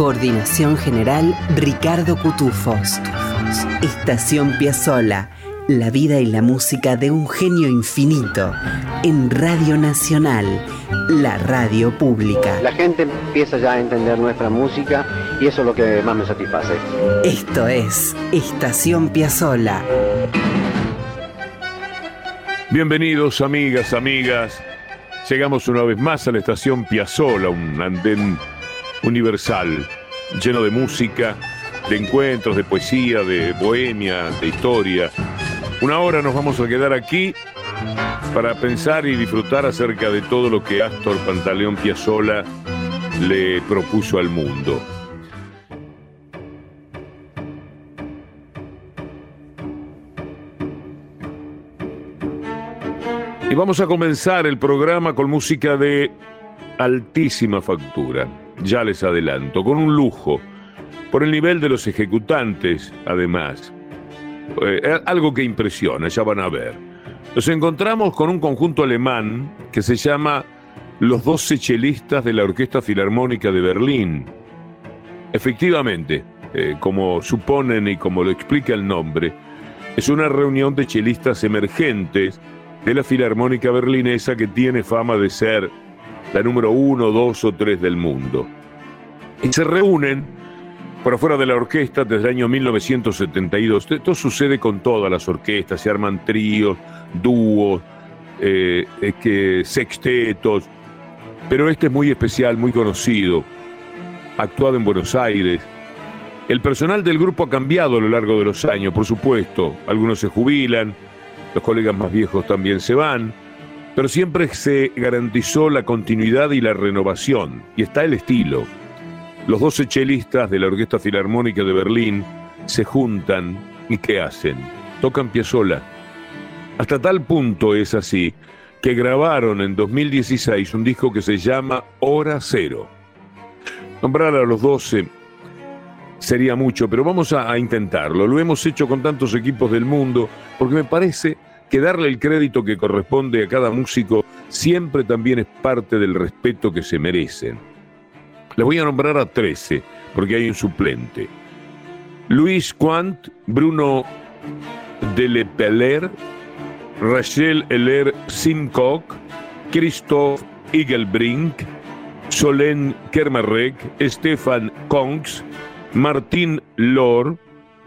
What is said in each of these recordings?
Coordinación general Ricardo Cutufos. Estación Piazzola. La vida y la música de un genio infinito. En Radio Nacional, la radio pública. La gente empieza ya a entender nuestra música y eso es lo que más me satisface. Esto es Estación Piazzola. Bienvenidos amigas, amigas. Llegamos una vez más a la estación Piazzola, un andén universal, lleno de música, de encuentros, de poesía, de bohemia, de historia. Una hora nos vamos a quedar aquí para pensar y disfrutar acerca de todo lo que Astor Pantaleón Piazzola le propuso al mundo. Y vamos a comenzar el programa con música de altísima factura, ya les adelanto, con un lujo, por el nivel de los ejecutantes, además. Eh, algo que impresiona, ya van a ver. Nos encontramos con un conjunto alemán que se llama Los Doce Chelistas de la Orquesta Filarmónica de Berlín. Efectivamente, eh, como suponen y como lo explica el nombre, es una reunión de chelistas emergentes de la Filarmónica Berlinesa que tiene fama de ser la número uno, dos o tres del mundo. Y se reúnen por afuera de la orquesta desde el año 1972. Esto sucede con todas las orquestas, se arman tríos, dúos, eh, que, sextetos, pero este es muy especial, muy conocido, actuado en Buenos Aires. El personal del grupo ha cambiado a lo largo de los años, por supuesto. Algunos se jubilan, los colegas más viejos también se van, pero siempre se garantizó la continuidad y la renovación, y está el estilo. Los doce chelistas de la Orquesta Filarmónica de Berlín se juntan y ¿qué hacen? Tocan Piazzolla. Hasta tal punto es así que grabaron en 2016 un disco que se llama Hora Cero. Nombrar a los doce sería mucho, pero vamos a, intentarlo. Lo hemos hecho con tantos equipos del mundo, porque me parece que darle el crédito que corresponde a cada músico siempre también es parte del respeto que se merecen. Les voy a nombrar a 13, porque hay un suplente. Luis Quant, Bruno Delepeller, Rachel Heller Simcock, Christoph Igelbrink, Solène Kermarek, Stefan Kongs, Martin Lohr,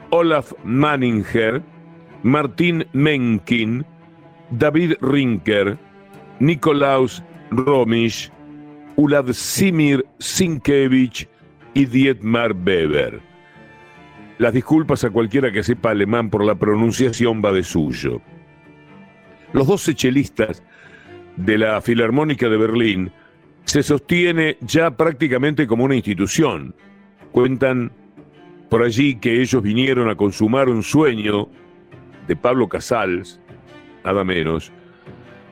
Olaf Manninger, Martin Menkin, David Rinker, Nikolaus Romisch, Uladsimir Sinkevich y Dietmar Weber. Las disculpas a cualquiera que sepa alemán por la pronunciación va de suyo. Los doce chelistas de la Filarmónica de Berlín se sostiene ya prácticamente como una institución. Cuentan por allí que ellos vinieron a consumar un sueño de Pablo Casals, nada menos,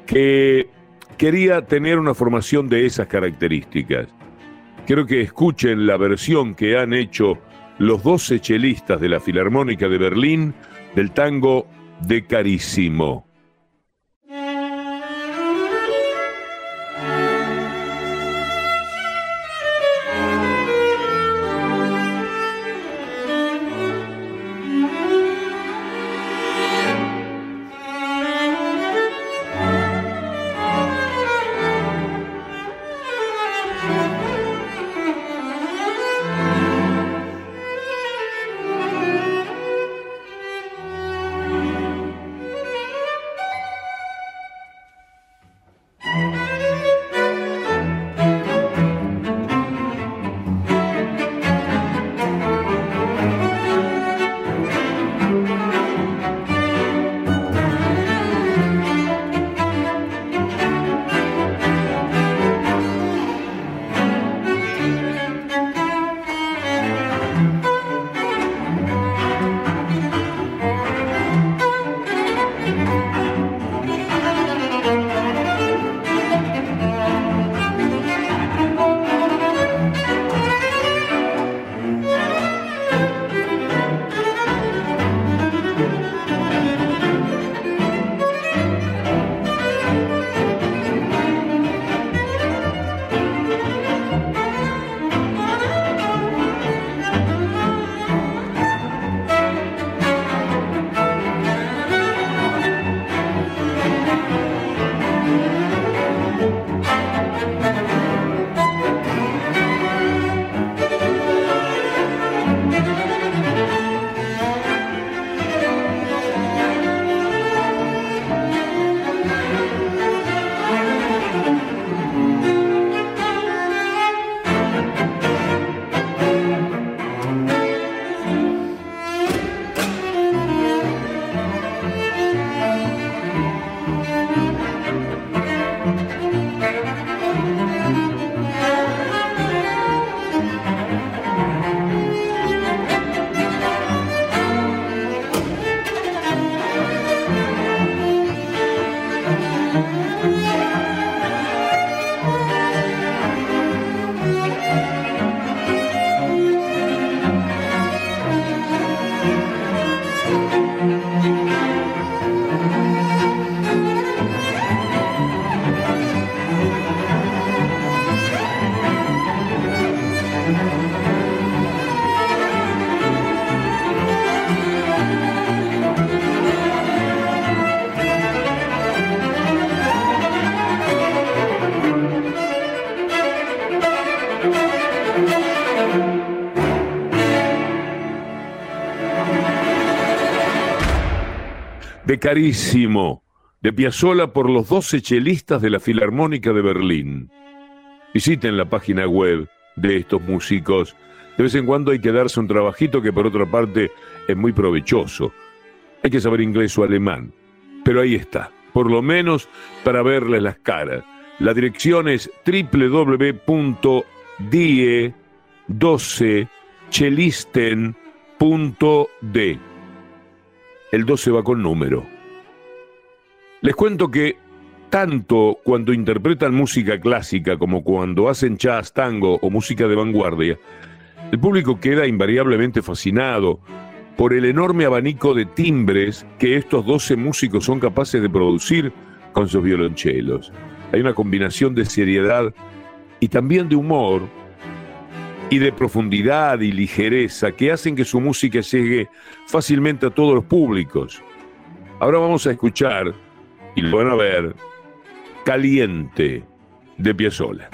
que quería tener una formación de esas características. Quiero que escuchen la versión que han hecho los doce chelistas de la Filarmónica de Berlín del tango de Carísimo. Carísimo, de Piazzolla por los 12 chelistas de la Filarmónica de Berlín. Visiten la página web de estos músicos. De vez en cuando hay que darse un trabajito que por otra parte es muy provechoso. Hay que saber inglés o alemán. Pero ahí está, por lo menos para verles las caras. La dirección es www.die12chelisten.de. El 12 va con número. Les cuento que tanto cuando interpretan música clásica como cuando hacen jazz, tango o música de vanguardia, el público queda invariablemente fascinado por el enorme abanico de timbres que estos 12 músicos son capaces de producir con sus violonchelos. Hay una combinación de seriedad y también de humor y de profundidad y ligereza que hacen que su música llegue fácilmente a todos los públicos. Ahora vamos a escuchar, y lo van a ver, Caliente de Piazzolla.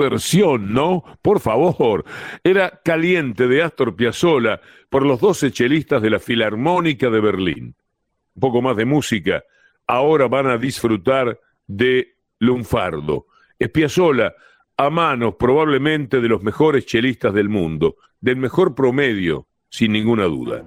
Versión, ¿no? Por favor. Era Caliente de Astor Piazzolla por los 12 chelistas de la Filarmónica de Berlín. Un poco más de música. Ahora van a disfrutar de Lunfardo. Es Piazzolla a manos probablemente de los mejores chelistas del mundo, del mejor promedio, sin ninguna duda.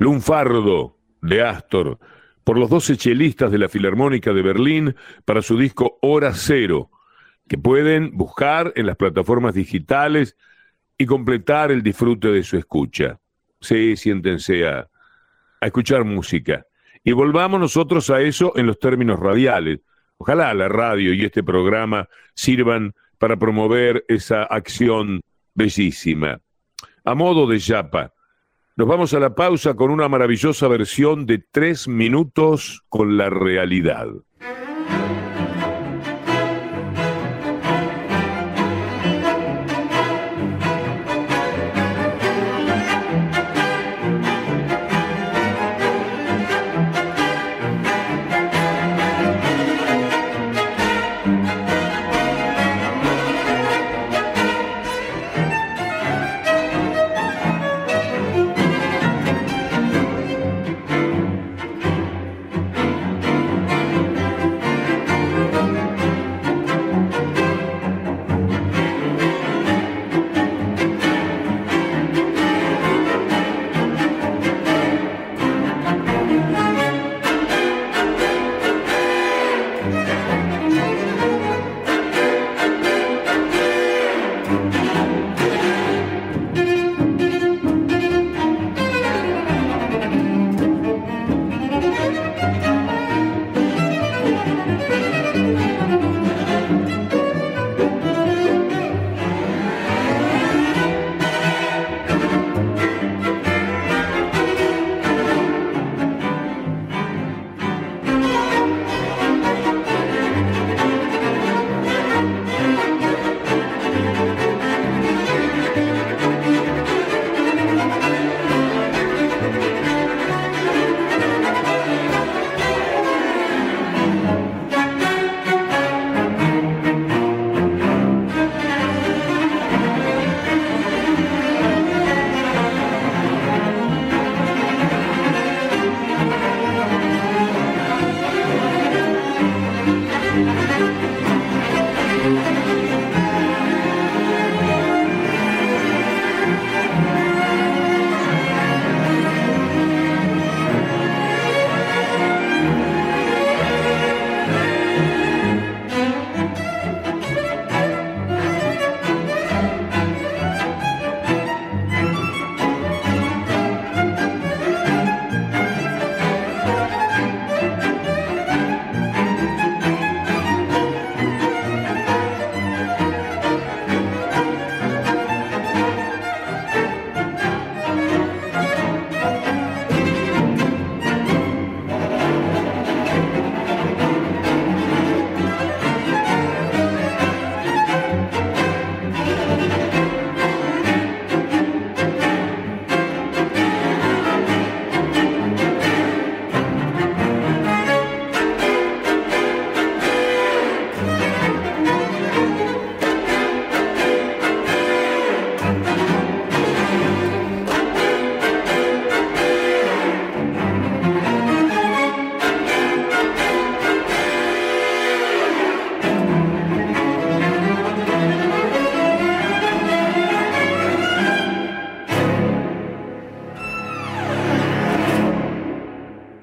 Lunfardo de Astor, por los 12 chelistas de la Filarmónica de Berlín para su disco Hora Cero, que pueden buscar en las plataformas digitales y completar el disfrute de su escucha. Sí, siéntense a, a escuchar música. Y volvamos nosotros a eso en los términos radiales. Ojalá la radio y este programa sirvan para promover esa acción bellísima. A modo de yapa, nos vamos a la pausa con una maravillosa versión de tres minutos con la realidad.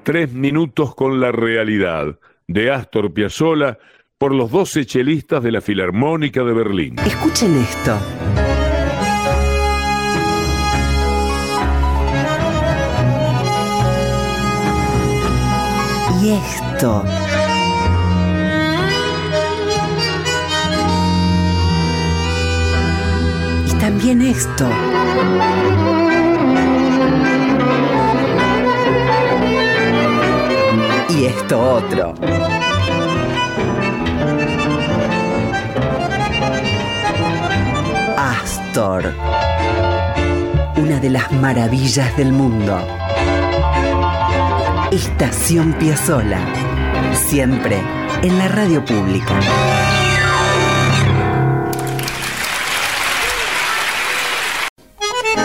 Tres minutos con la realidad, de Astor Piazzolla, por los doce chelistas de la Filarmónica de Berlín. Escuchen esto. Y esto. Y también esto. Y esto otro. Astor, una de las maravillas del mundo. Estación Piazzola, siempre en la radio pública.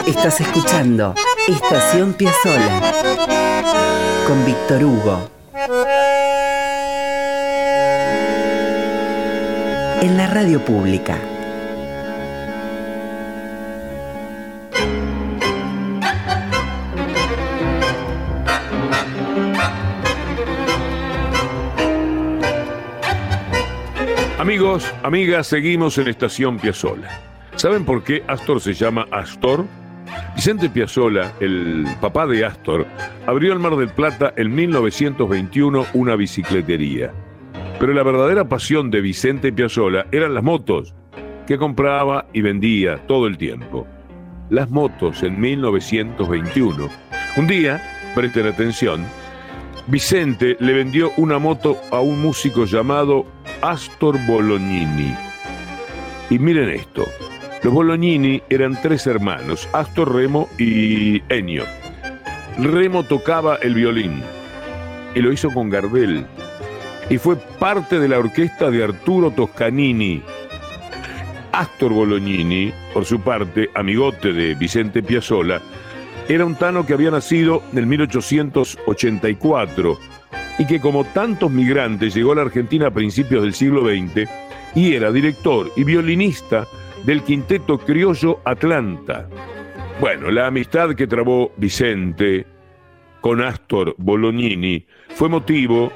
Estás escuchando Estación Piazzola con Víctor Hugo. en la radio pública. Amigos, amigas, seguimos en Estación Piazzola. ¿Saben por qué Astor se llama Astor? Vicente Piazzola, el papá de Astor, abrió en Mar del Plata en 1921 una bicicletería. Pero la verdadera pasión de Vicente Piazzola eran las motos, que compraba y vendía todo el tiempo. Las motos en 1921. Un día, presten atención, Vicente le vendió una moto a un músico llamado Astor Bolognini. Y miren esto, los Bolognini eran tres hermanos, Astor, Remo y Ennio. Remo tocaba el violín y lo hizo con Gardel y fue parte de la orquesta de Arturo Toscanini. Astor Bolognini, por su parte, amigote de Vicente Piazzolla, era un tano que había nacido en el 1884 y que como tantos migrantes llegó a la Argentina a principios del siglo XX y era director y violinista del quinteto criollo Atlanta. Bueno, la amistad que trabó Vicente con Astor Bolognini fue motivo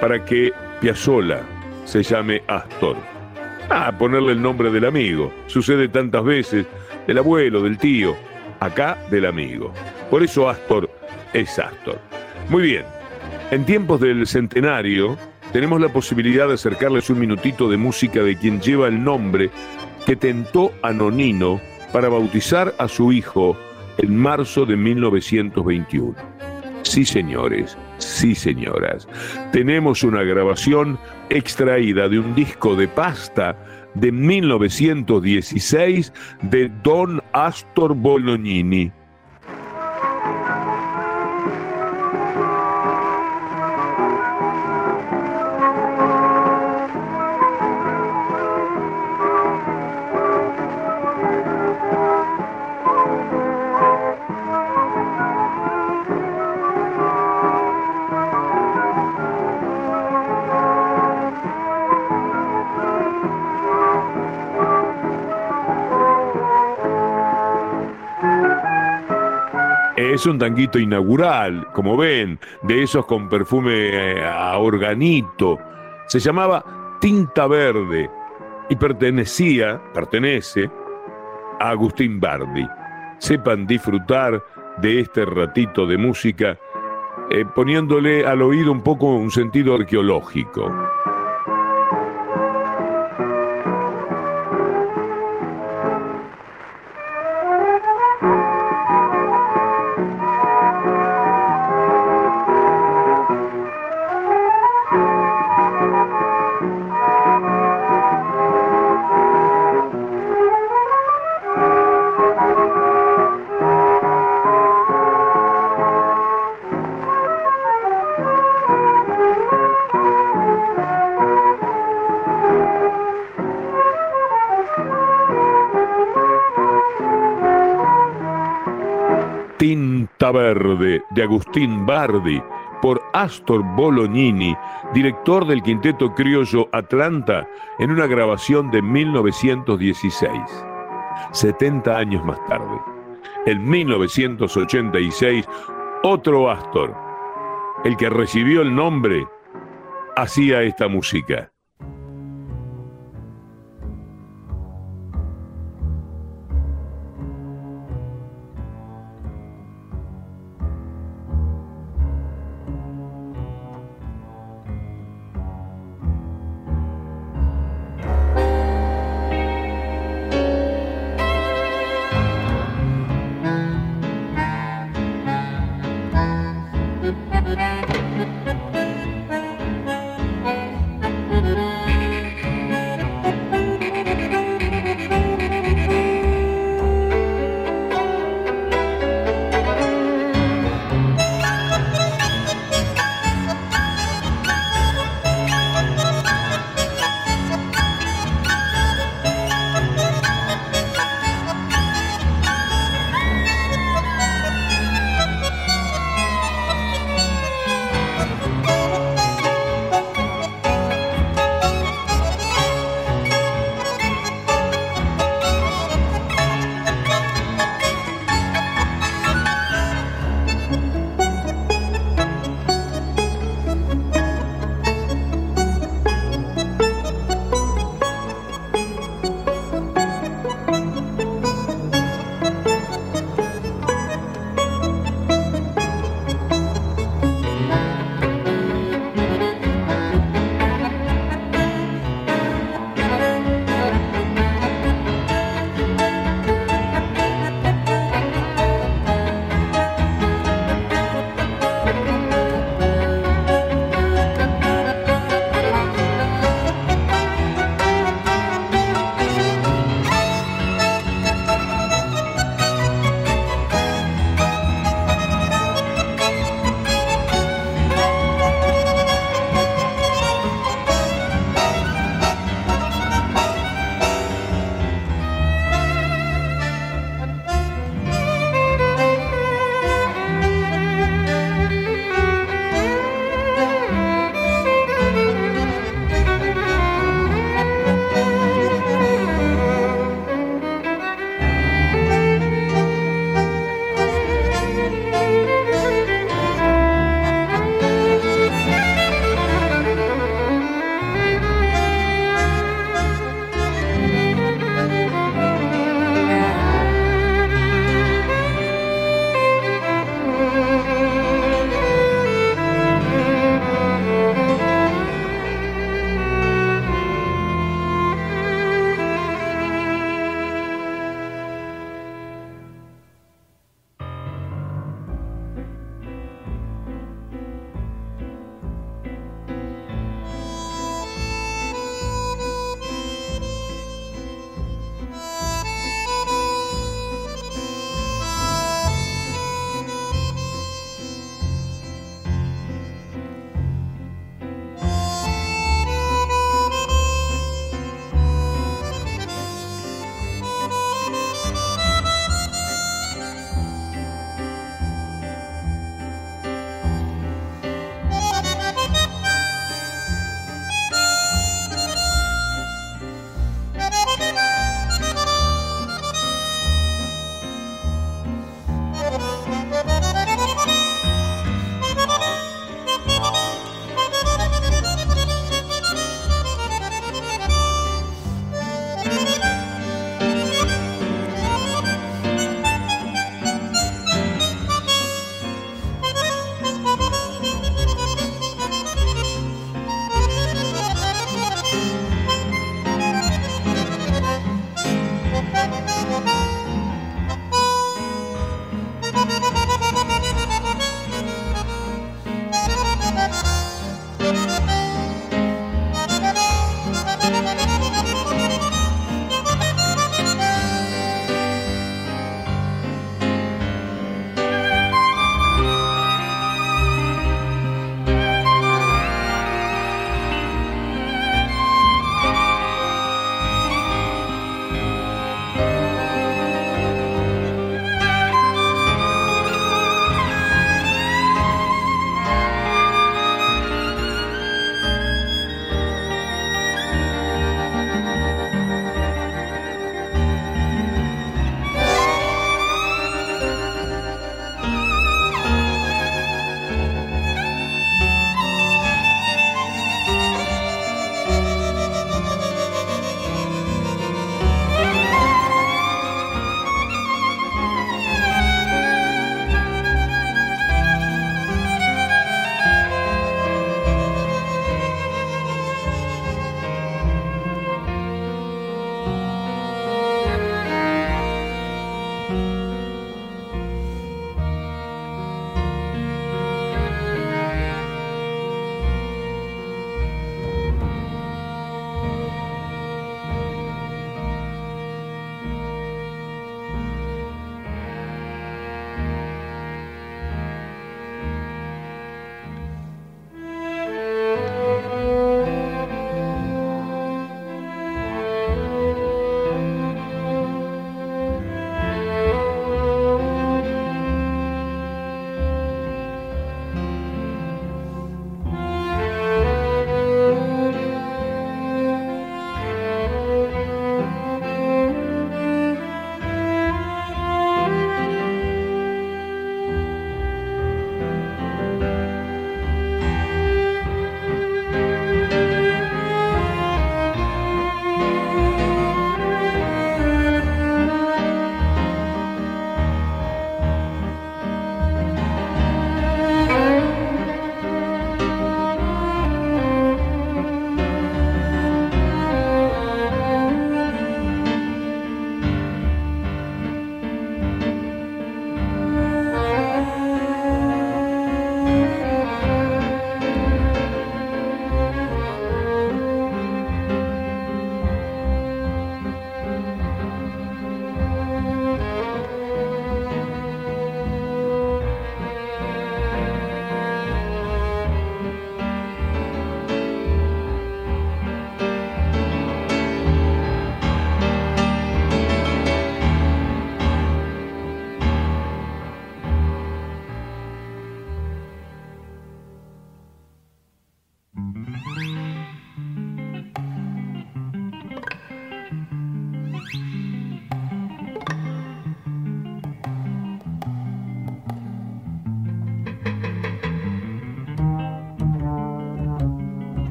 para que Piazzolla se llame Astor. Ah, ponerle el nombre del amigo. Sucede tantas veces, del abuelo, del tío acá del amigo. Por eso Astor es Astor. Muy bien, en tiempos del centenario tenemos la posibilidad de acercarles un minutito de música de quien lleva el nombre que tentó a Nonino para bautizar a su hijo en marzo de 1921. Sí, señores, sí, señoras, tenemos una grabación extraída de un disco de pasta de 1916 de Don Astor Bolognini. Un tanguito inaugural, como ven, de esos con perfume eh, a organito. Se llamaba Tinta Verde y pertenecía, pertenece a Agustín Bardi. Sepan disfrutar de este ratito de música eh, poniéndole al oído un poco un sentido arqueológico. De Agustín Bardi por Astor Bolognini, director del quinteto criollo Atlanta, en una grabación de 1916. 70 años más tarde, en 1986, otro Astor, el que recibió el nombre, hacía esta música.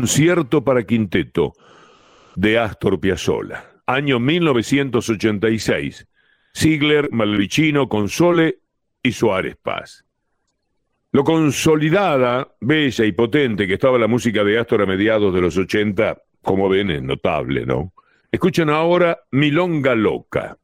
Concierto para quinteto de Astor Piazzolla, año 1986. Ziegler, Malvicino, Console y Suárez Paz. Lo consolidada, bella y potente que estaba la música de Astor a mediados de los 80, como ven, es notable, ¿no? Escuchen ahora Milonga Loca.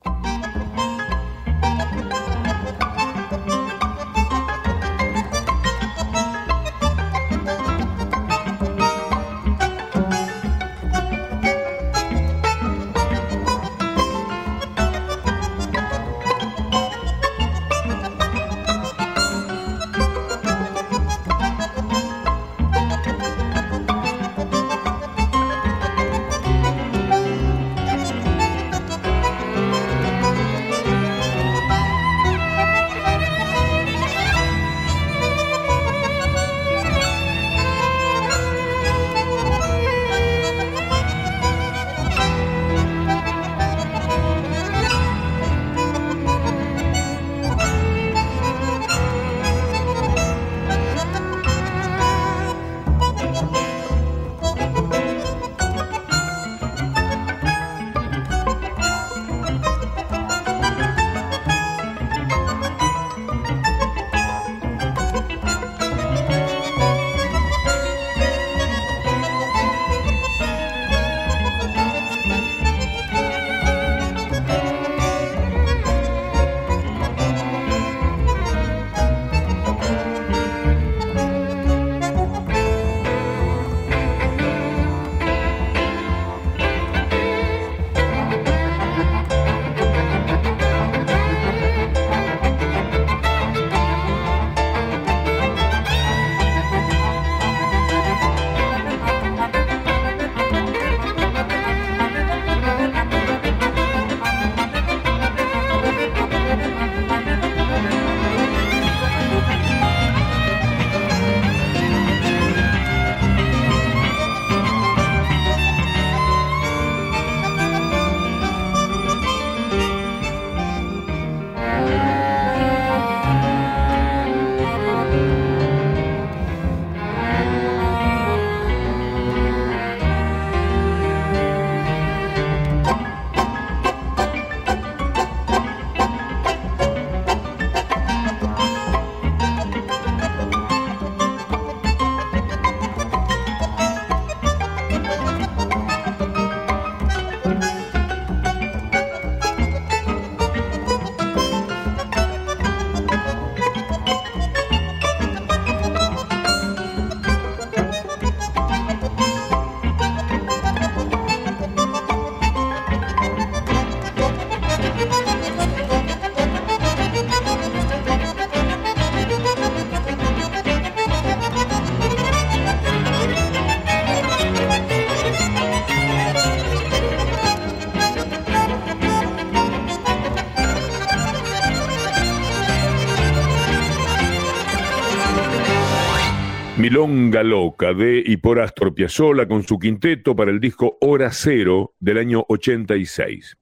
Loca de y por Astor Piazzolla con su quinteto para el disco Hora Cero del año 86.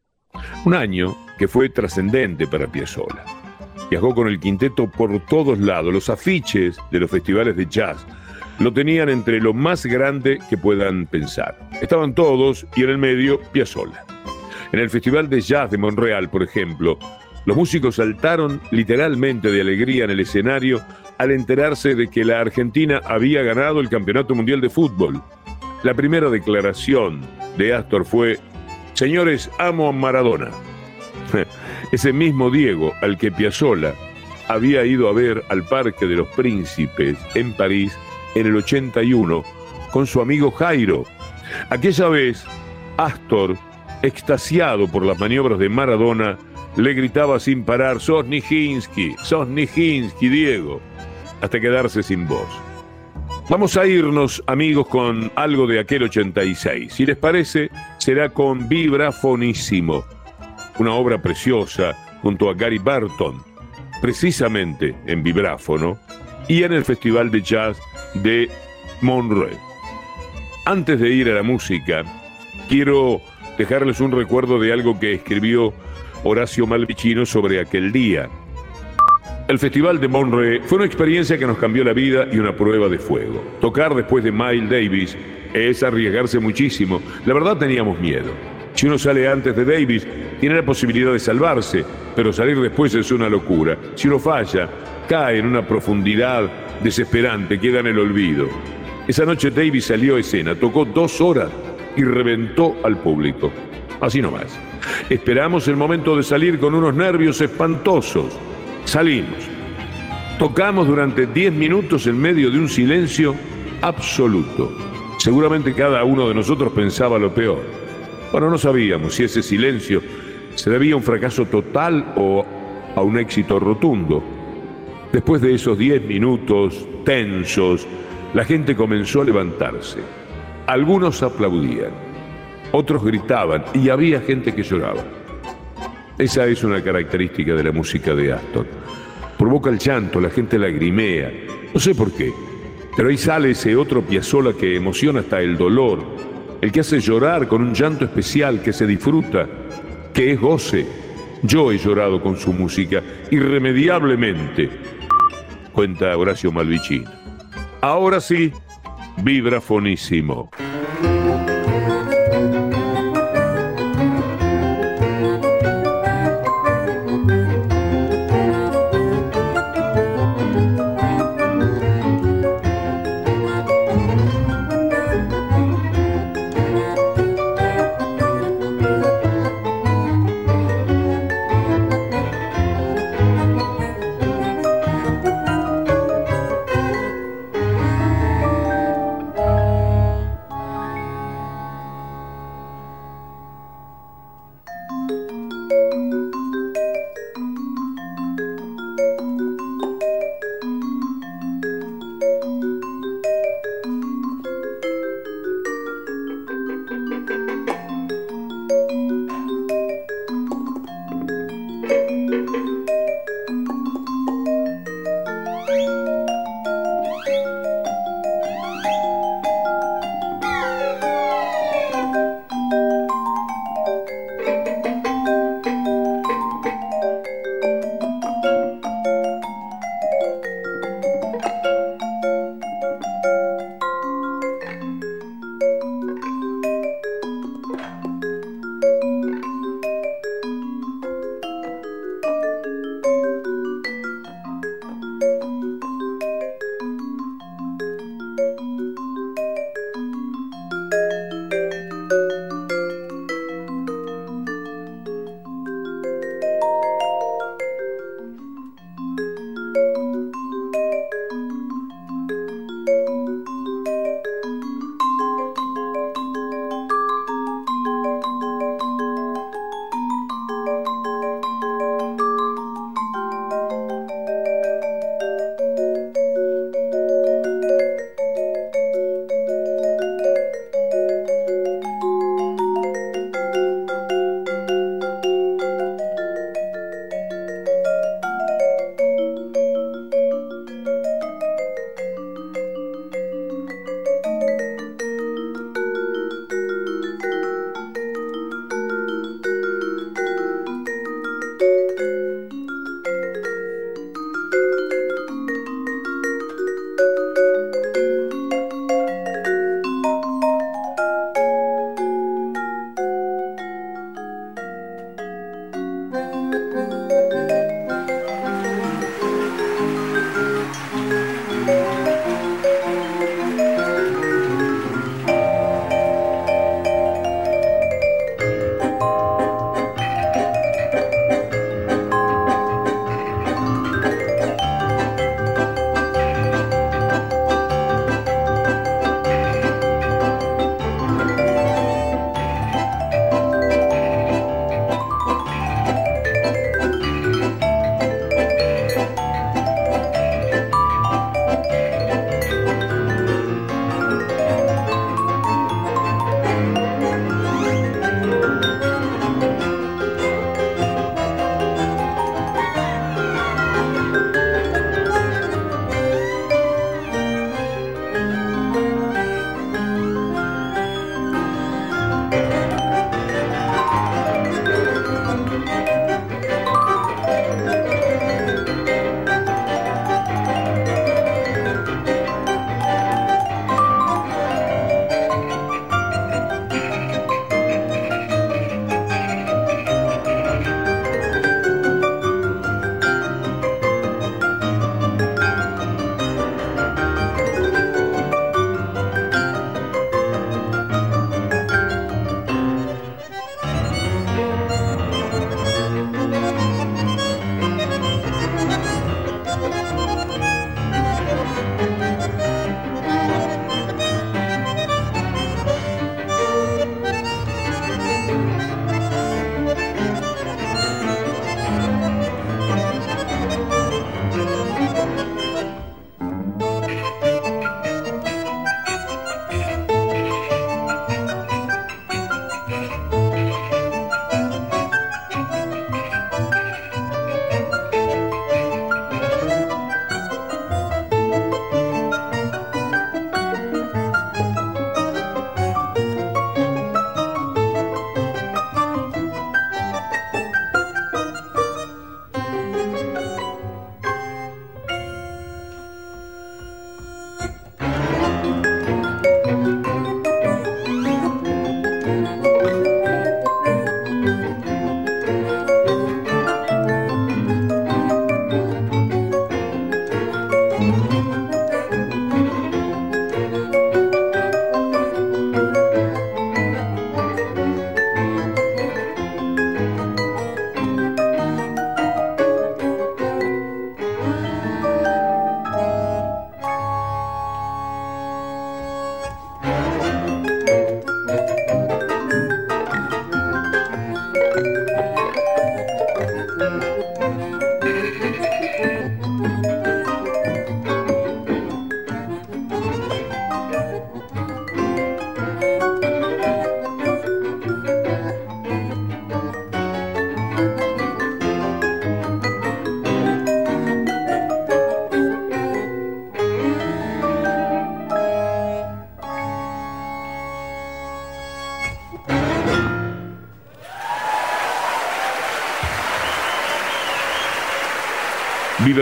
Un año que fue trascendente para Piazzolla. Viajó con el quinteto por todos lados. Los afiches de los festivales de jazz lo tenían entre lo más grande que puedan pensar. Estaban todos y en el medio Piazzolla. En el Festival de Jazz de Montreal, por ejemplo, los músicos saltaron literalmente de alegría en el escenario al enterarse de que la Argentina había ganado el Campeonato Mundial de Fútbol. La primera declaración de Astor fue, señores, amo a Maradona. Ese mismo Diego al que Piazzolla había ido a ver al Parque de los Príncipes en París en el 81 con su amigo Jairo. Aquella vez, Astor, extasiado por las maniobras de Maradona, le gritaba sin parar, sos Nijinsky, sos Nijinsky, Diego hasta quedarse sin voz. Vamos a irnos, amigos, con algo de aquel 86. Si les parece, será con Vibrafonísimo, una obra preciosa junto a Gary Barton, precisamente en vibráfono, y en el Festival de Jazz de Monroe. Antes de ir a la música, quiero dejarles un recuerdo de algo que escribió Horacio Malvicino sobre aquel día. El Festival de Monre fue una experiencia que nos cambió la vida y una prueba de fuego. Tocar después de Miles Davis es arriesgarse muchísimo. La verdad teníamos miedo. Si uno sale antes de Davis, tiene la posibilidad de salvarse, pero salir después es una locura. Si uno falla, cae en una profundidad desesperante, queda en el olvido. Esa noche Davis salió a escena, tocó dos horas y reventó al público. Así nomás. Esperamos el momento de salir con unos nervios espantosos. Salimos. Tocamos durante 10 minutos en medio de un silencio absoluto. Seguramente cada uno de nosotros pensaba lo peor. Bueno, no sabíamos si ese silencio se debía a un fracaso total o a un éxito rotundo. Después de esos 10 minutos tensos, la gente comenzó a levantarse. Algunos aplaudían, otros gritaban y había gente que lloraba. Esa es una característica de la música de Astor. Provoca el llanto, la gente lagrimea. No sé por qué, pero ahí sale ese otro Piazzolla que emociona hasta el dolor, el que hace llorar con un llanto especial que se disfruta, que es goce. Yo he llorado con su música, irremediablemente, cuenta Horacio Malvicino. Ahora sí, vibrafonísimo.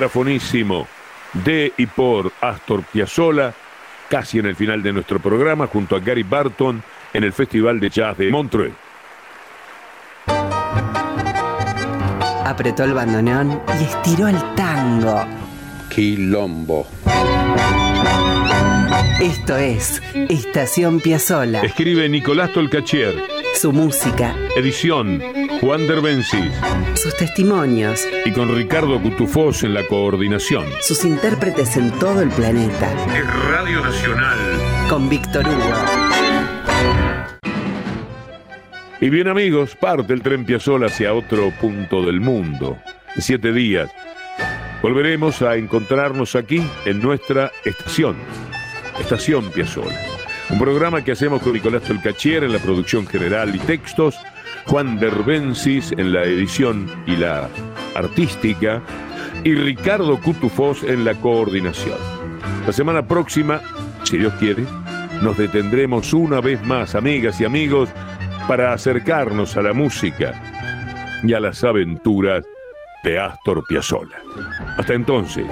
Vibrafonísimo de y por Astor Piazzolla, casi en el final de nuestro programa, junto a Gary Barton en el Festival de Jazz de Montreux. Apretó el bandoneón y estiró el tango. Quilombo. Esto es Estación Piazzola. Escribe Nicolás Tolcachier. Su música. Edición Juan Derbencis. Sus testimonios. Y con Ricardo Cutufós en la coordinación. Sus intérpretes en todo el planeta. Es Radio Nacional. Con Víctor Hugo. Y bien amigos, parte el tren Piazzola hacia otro punto del mundo. En siete días volveremos a encontrarnos aquí en nuestra estación, Estación Piazzola. Un programa que hacemos con Nicolás Tolcachier en la producción general y textos, Juan Derbencis en la edición y la artística y Ricardo Cutufós en la coordinación. La semana próxima, si Dios quiere, nos detendremos una vez más, amigas y amigos, para acercarnos a la música y a las aventuras de Astor Piazzolla. Hasta entonces,